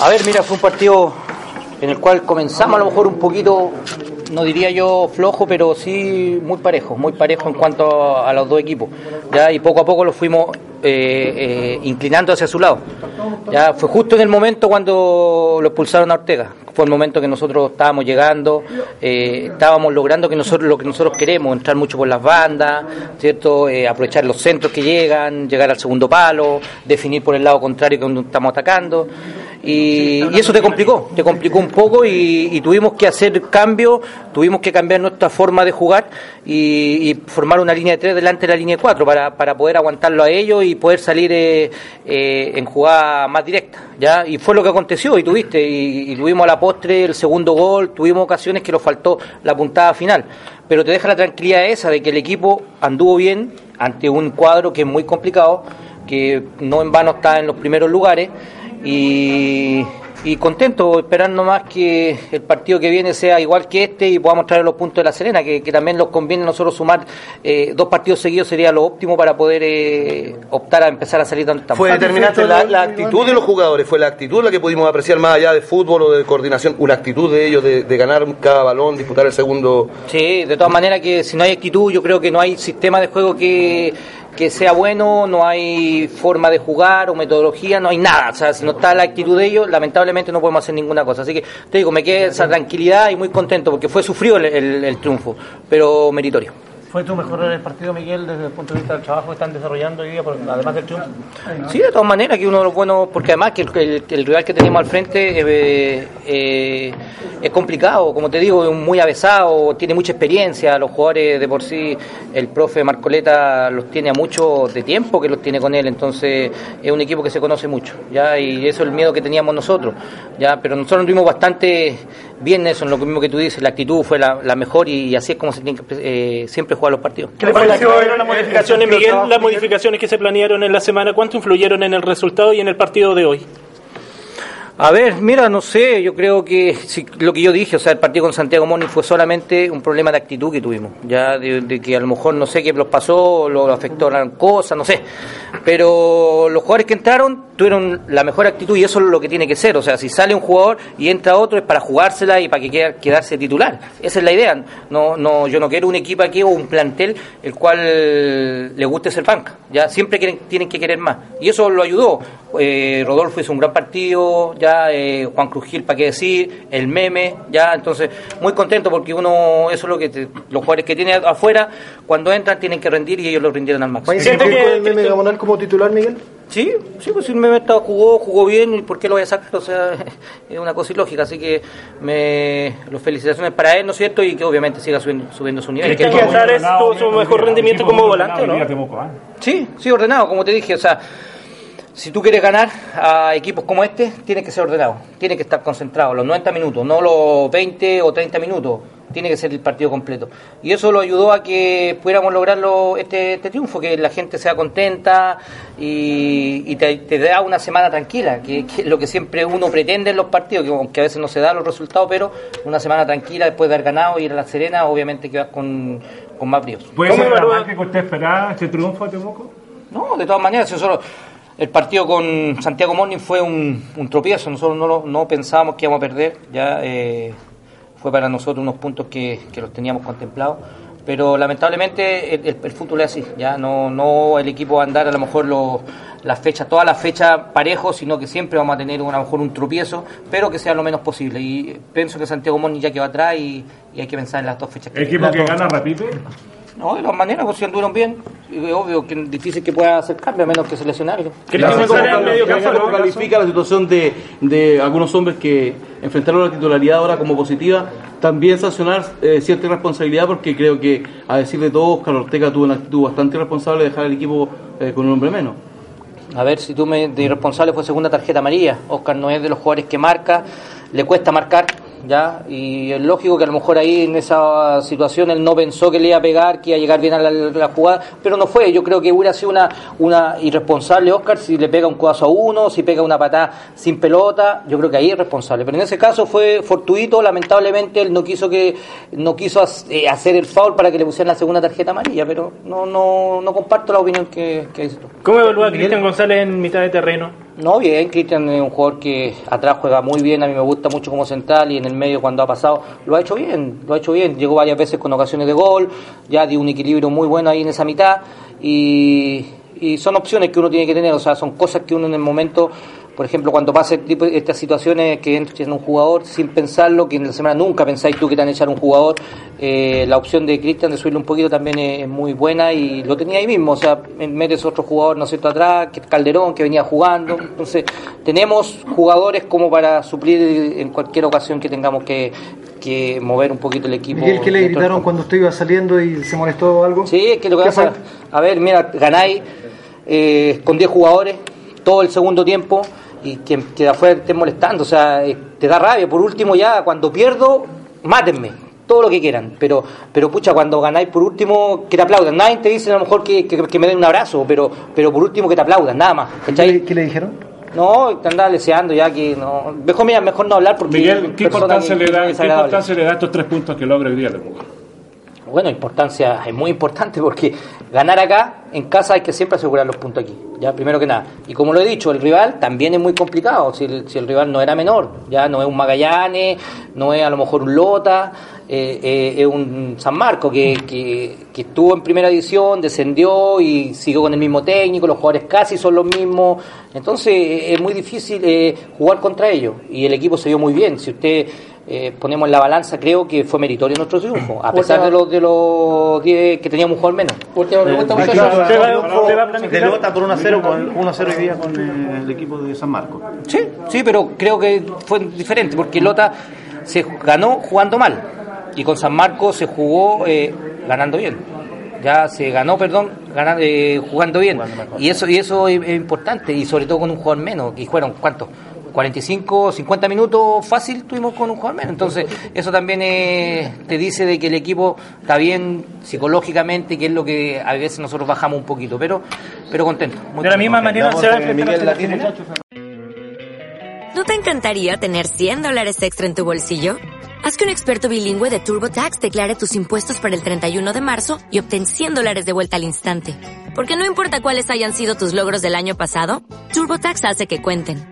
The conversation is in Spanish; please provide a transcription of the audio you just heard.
A ver, mira, fue un partido en el cual comenzamos a lo mejor un poquito, no diría yo flojo, pero sí muy parejo, muy parejo en cuanto a, los dos equipos. Ya y poco a poco lo fuimos eh, eh, inclinando hacia su lado. Ya fue justo en el momento cuando lo expulsaron a Ortega. Fue el momento que nosotros estábamos llegando, eh, estábamos logrando que nosotros lo que nosotros queremos, entrar mucho por las bandas, cierto, aprovechar los centros que llegan, llegar al segundo palo, definir por el llado contrario que estamos atacando. Y, eso te complicó, te complicó un poco y, tuvimos que hacer cambios, tuvimos que cambiar nuestra forma de jugar y, formar una línea de tres delante de la línea de cuatro para, para poder aguantarlo a ellos y poder salir eh, eh, en jugada más directa. ¿ya? Y fue lo que aconteció y tuviste, y, tuvimos a la postre el segundo gol, tuvimos ocasiones que nos faltó la puntada final. Pero te deja la tranquilidad esa de que el equipo anduvo bien ante un cuadro que es muy complicado, que no en vano está en los primeros lugares y, y contento, esperando más que el partido que viene sea igual que este y podamos traer los puntos de la Serena, que, también nos conviene nosotros sumar eh, dos partidos seguidos sería lo óptimo para poder eh, optar a empezar a salir donde estamos. Fue determinante la, actitud de los jugadores, fue la actitud la que pudimos apreciar más allá de fútbol o de coordinación, una actitud de ellos de, de ganar cada balón, disputar el segundo. Sí, de todas maneras que si no hay actitud, yo creo que no hay sistema de juego que que sea bueno, no hay forma de jugar o metodología, no hay nada. O sea, si no está la actitud de ellos, lamentablemente no podemos hacer ninguna cosa. Así que te digo, me quedé esa tranquilidad y muy contento porque fue sufrido el triunfo, pero meritorio. ¿Fue tu mejor el partido, Miguel, desde el punto de vista del trabajo que están desarrollando hoy día, además del triunfo? Sí, de todas maneras, que uno de los buenos, porque además que el, rival que teníamos al frente eh, eh, es complicado, como te digo, es muy avesado, tiene mucha experiencia, los jugadores de por sí, el profe Marcoleta los tiene a mucho de tiempo que los tiene con él, entonces es un equipo que se conoce mucho, ya y eso es el miedo que teníamos nosotros, ya. Pero nosotros nos tuvimos bastante bien eso, en lo mismo que tú dices, la actitud fue la, mejor y, así es como se tiene que eh, siempre jugar los partidos. ¿Qué le pareció las modificaciones, Miguel? Las modificaciones que se planearon en la semana, ¿cuánto influyeron en el resultado y en el partido de hoy? A ver, mira, no sé, yo creo que lo que yo dije, o sea, el partido con Santiago Moni fue solamente un problema de actitud que tuvimos, ya de, que a lo mejor no sé qué los pasó, lo afectó la cosa, no sé, pero los jugadores que entraron tuvieron la mejor actitud y eso es lo que tiene que ser, o sea, si sale un jugador y entra otro es para jugársela y para que quiera quedarse titular, esa es la idea, no, no, yo no quiero un equipo aquí o un plantel el cual le guste ser banca, ya siempre quieren, tienen que querer más y eso lo ayudó, eh, Rodolfo hizo un gran partido, ya eh, Juan Cruz Gil, para qué decir, el meme, ya, entonces muy contento porque uno, eso es lo que los jugadores que tiene afuera, cuando entran tienen que rendir y ellos lo rindieron al máximo. ¿Siente que el meme Gamonal como titular, Miguel? Sí, sí, pues si el meme estaba, jugó, jugó bien, ¿y por qué lo voy a sacar? O sea, es una cosa ilógica, así que me, los felicitaciones para él, ¿no es cierto? Y que obviamente siga subiendo, subiendo su nivel. ¿Crees que es su mejor rendimiento como volante, no? Sí, sí, ordenado, como te dije, o sea si tú quieres ganar a equipos como este, tiene que ser ordenado, tiene que estar concentrado los 90 minutos, no los 20 o 30 minutos, tiene que ser el partido completo. Y eso lo ayudó a que pudiéramos lograrlo este, este triunfo, que la gente sea contenta y, te, da una semana tranquila, que, es lo que siempre uno pretende en los partidos, que aunque a veces no se dan los resultados, pero una semana tranquila después de haber ganado y ir a La Serena, obviamente que vas con, con más bríos. ¿Puede ser la que usted esperaba este triunfo de Temuco? No, de todas maneras, eso solo el partido con Santiago Morning fue un, tropiezo, nosotros no, no, pensábamos que íbamos a perder, ya eh, fue para nosotros unos puntos que, los teníamos contemplados, pero lamentablemente el, fútbol es así, ya no, no el equipo va a andar a lo mejor las fechas, todas las fechas parejos, sino que siempre vamos a tener a lo mejor un tropiezo, pero que sea lo menos posible. Y pienso que Santiago Morning ya que va atrás y, hay que pensar en las dos fechas. ¿El equipo que gana repite? No, de todas maneras, pues si anduvieron bien, es obvio que es difícil que pueda hacer cambio a menos que se lesione algo. ¿Cómo califica la situación de, de algunos hombres que enfrentaron la titularidad ahora como positiva? También sancionar eh, cierta irresponsabilidad porque creo que, a decir de todos, Carlos Ortega tuvo una actitud bastante irresponsable de dejar el equipo eh, con un hombre menos. A ver, si tú me de irresponsable fue segunda tarjeta amarilla. Oscar no es de los jugadores que marca, le cuesta marcar, ¿ya? Y es lógico que a lo mejor ahí en esa situación él no pensó que le iba a pegar, que iba a llegar bien a la, jugada, pero no fue. Yo creo que hubiera sido una, una irresponsable Oscar si le pega un codazo a uno, si pega una patada sin pelota, yo creo que ahí es responsable. Pero en ese caso fue fortuito, lamentablemente él no quiso que no quiso eh, hacer el foul para que le pusieran la segunda tarjeta amarilla, pero no no, no comparto la opinión que, que hizo. ¿Cómo evalúa Cristian González en mitad de terreno? No, bien, Cristian es un jugador que atrás juega muy bien, a mí me gusta mucho como central y en el medio cuando ha pasado lo ha hecho bien, lo ha hecho bien, llegó varias veces con ocasiones de gol, ya dio un equilibrio muy bueno ahí en esa mitad y, y son opciones que uno tiene que tener, o sea, son cosas que uno en el momento por ejemplo, cuando pasa tipo, estas situaciones que entres en un jugador sin pensarlo, que en la semana nunca pensáis tú que te van a echar un jugador, eh, la opción de Cristian de subirle un poquito también es, muy buena y lo tenía ahí mismo, o sea, metes otro jugador, ¿no es cierto?, atrás, que Calderón, que venía jugando, entonces tenemos jugadores como para suplir en cualquier ocasión que tengamos que, que mover un poquito el equipo. ¿Y que le gritaron cuando usted iba saliendo y se molestó algo? Sí, es que lo que pasa, a ver, mira, ganáis eh, con 10 jugadores todo el segundo tiempo y que, que de afuera esté molestando, o sea, eh, te da rabia. Por último, ya cuando pierdo, mátenme, todo lo que quieran, pero pero pucha, cuando ganáis por último, que te aplaudan. Nadie te dice a lo mejor que, que, me den un abrazo, pero pero por último que te aplaudan, nada más. ¿Qué, ¿Qué le dijeron? No, te andaba deseando ya que no. Mejor, mejor no hablar porque. Miguel, ¿qué importancia, le da, ¿qué importancia le da estos tres puntos que logra hoy día Bueno, importancia es muy importante porque ganar acá en casa hay que siempre asegurar los puntos aquí, ya primero que nada. Y como lo he dicho, el rival también es muy complicado, si el, rival no era menor, ya no es un Magallanes, no es a lo mejor un Lota, eh, eh, es un San Marco que, que, que, estuvo en primera división, descendió y siguió con el mismo técnico, los jugadores casi son los mismos, entonces es muy difícil eh, jugar contra ellos y el equipo se vio muy bien, si usted eh, ponemos en la balanza, creo que fue meritorio nuestro triunfo, a pesar de los de los 10 que teníamos un jugador menos. Última pregunta, muchachos. Derrota por 1-0 con 1-0 hoy día con el equipo de San Marcos. Sí, sí, pero creo que fue diferente porque Lota se ganó jugando mal y con San Marcos se jugó eh, ganando bien ya se ganó, perdón, ganando, eh, jugando bien. Y eso y eso es, importante, y sobre todo con un jugador menos, que fueron, ¿cuántos? 45, 50 minutos fácil tuvimos con un jugador menos. Entonces, eso también te dice de que el equipo está bien psicológicamente, que es lo que a veces nosotros bajamos un poquito, pero pero contento. de la misma manera se va a ¿No te encantaría tener 100 dólares extra en tu bolsillo? Haz que un experto bilingüe de TurboTax declare tus impuestos para el 31 de marzo y obtén 100 dólares de vuelta al instante. Porque no importa cuáles hayan sido tus logros del año pasado, TurboTax hace que cuenten.